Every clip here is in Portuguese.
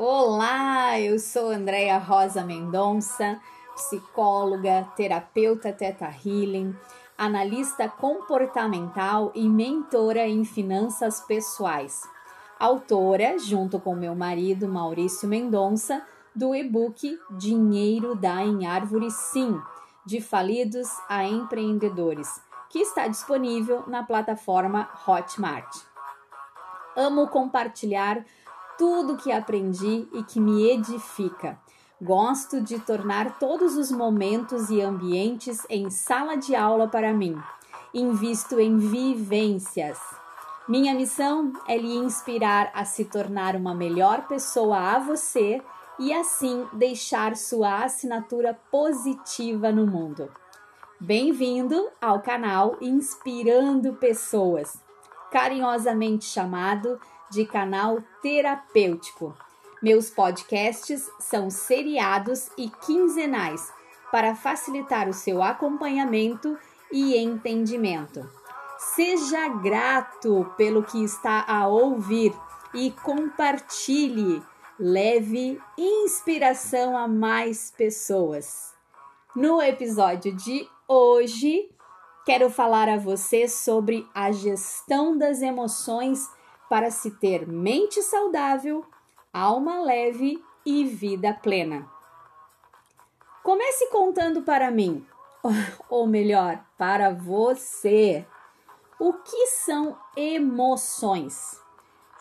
Olá, eu sou Andréia Rosa Mendonça, psicóloga, terapeuta Teta Healing, analista comportamental e mentora em finanças pessoais. Autora, junto com meu marido Maurício Mendonça, do e-book Dinheiro dá em Árvore Sim, de falidos a empreendedores, que está disponível na plataforma Hotmart. Amo compartilhar tudo que aprendi e que me edifica. Gosto de tornar todos os momentos e ambientes em sala de aula para mim. Invisto em vivências. Minha missão é lhe inspirar a se tornar uma melhor pessoa a você e assim deixar sua assinatura positiva no mundo. Bem-vindo ao canal Inspirando Pessoas, carinhosamente chamado de canal terapêutico. Meus podcasts são seriados e quinzenais para facilitar o seu acompanhamento e entendimento. Seja grato pelo que está a ouvir e compartilhe. Leve inspiração a mais pessoas. No episódio de hoje, quero falar a você sobre a gestão das emoções para se ter mente saudável, alma leve e vida plena. Comece contando para mim, ou melhor, para você, o que são emoções.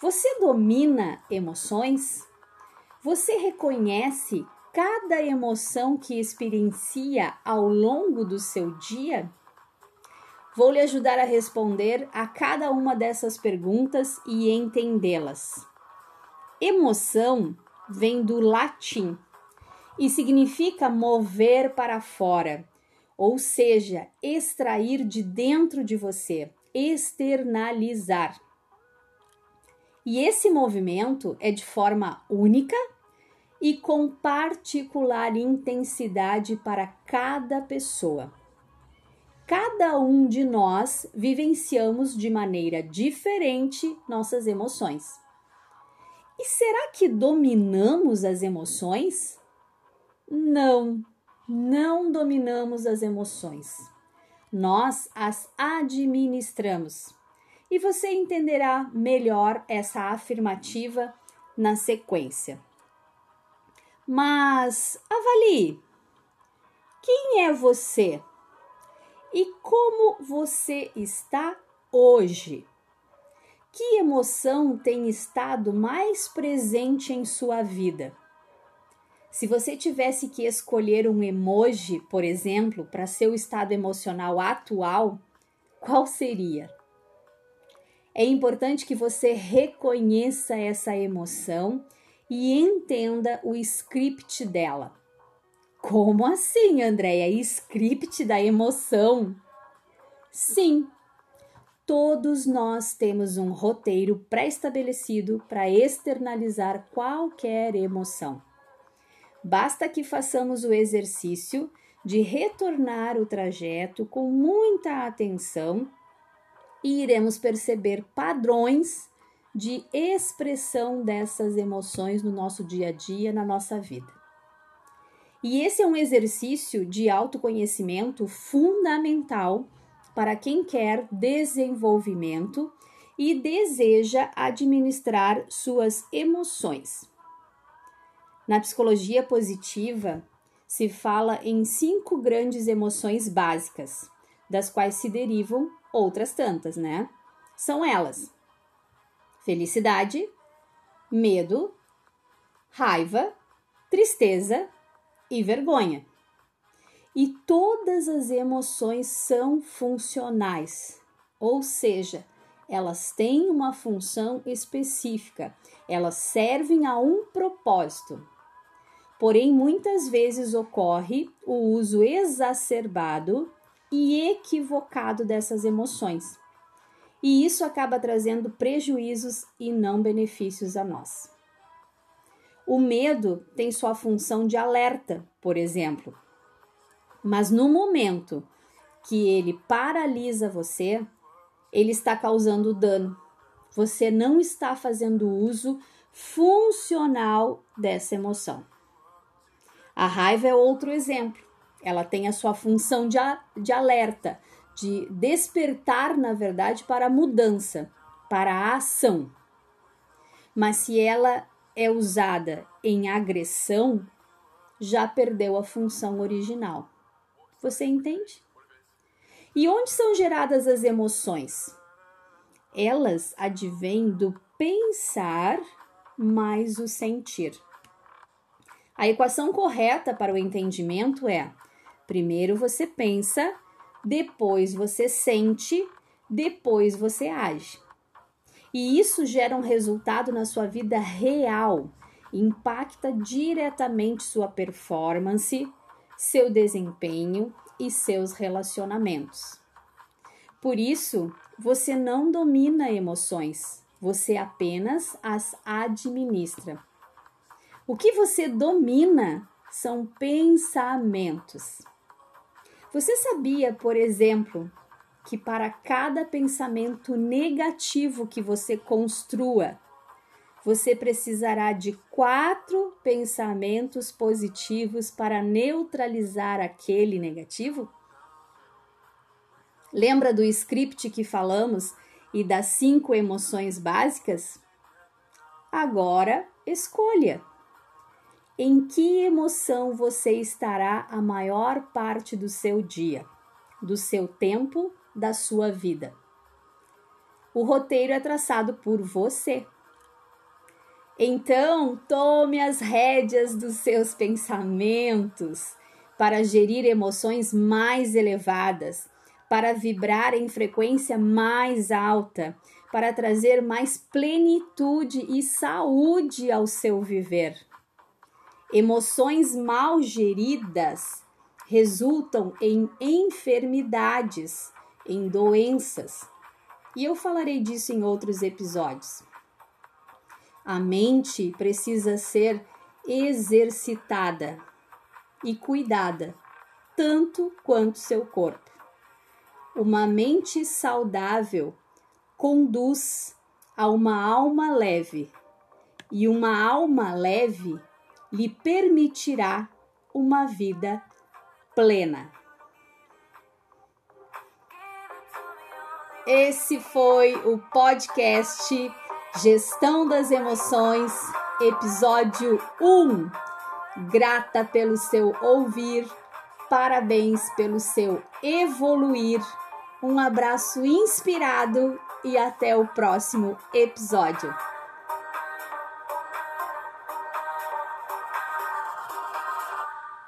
Você domina emoções? Você reconhece cada emoção que experiencia ao longo do seu dia? Vou lhe ajudar a responder a cada uma dessas perguntas e entendê-las. Emoção vem do latim e significa mover para fora, ou seja, extrair de dentro de você, externalizar. E esse movimento é de forma única e com particular intensidade para cada pessoa cada um de nós vivenciamos de maneira diferente nossas emoções. E será que dominamos as emoções? Não, não dominamos as emoções. Nós as administramos. E você entenderá melhor essa afirmativa na sequência. Mas avalie: quem é você? E como você está hoje? Que emoção tem estado mais presente em sua vida? Se você tivesse que escolher um emoji, por exemplo, para seu estado emocional atual, qual seria? É importante que você reconheça essa emoção e entenda o script dela. Como assim, Andréia? Script da emoção? Sim, todos nós temos um roteiro pré-estabelecido para externalizar qualquer emoção. Basta que façamos o exercício de retornar o trajeto com muita atenção e iremos perceber padrões de expressão dessas emoções no nosso dia a dia, na nossa vida. E esse é um exercício de autoconhecimento fundamental para quem quer desenvolvimento e deseja administrar suas emoções. Na psicologia positiva, se fala em cinco grandes emoções básicas, das quais se derivam outras tantas, né? São elas: felicidade, medo, raiva, tristeza e vergonha. E todas as emoções são funcionais, ou seja, elas têm uma função específica, elas servem a um propósito. Porém, muitas vezes ocorre o uso exacerbado e equivocado dessas emoções. E isso acaba trazendo prejuízos e não benefícios a nós. O medo tem sua função de alerta, por exemplo. Mas no momento que ele paralisa você, ele está causando dano. Você não está fazendo uso funcional dessa emoção. A raiva é outro exemplo. Ela tem a sua função de, de alerta, de despertar, na verdade, para a mudança, para a ação. Mas se ela é usada em agressão, já perdeu a função original. Você entende? E onde são geradas as emoções? Elas advêm do pensar mais o sentir. A equação correta para o entendimento é: primeiro você pensa, depois você sente, depois você age. E isso gera um resultado na sua vida real, impacta diretamente sua performance, seu desempenho e seus relacionamentos. Por isso, você não domina emoções, você apenas as administra. O que você domina são pensamentos. Você sabia, por exemplo, que para cada pensamento negativo que você construa, você precisará de quatro pensamentos positivos para neutralizar aquele negativo? Lembra do script que falamos e das cinco emoções básicas? Agora escolha. Em que emoção você estará a maior parte do seu dia, do seu tempo, da sua vida? O roteiro é traçado por você. Então, tome as rédeas dos seus pensamentos para gerir emoções mais elevadas, para vibrar em frequência mais alta, para trazer mais plenitude e saúde ao seu viver. Emoções mal geridas resultam em enfermidades, em doenças. E eu falarei disso em outros episódios. A mente precisa ser exercitada e cuidada, tanto quanto seu corpo. Uma mente saudável conduz a uma alma leve, e uma alma leve lhe permitirá uma vida plena. Esse foi o podcast Gestão das Emoções, episódio 1. Grata pelo seu ouvir, parabéns pelo seu evoluir. Um abraço inspirado e até o próximo episódio.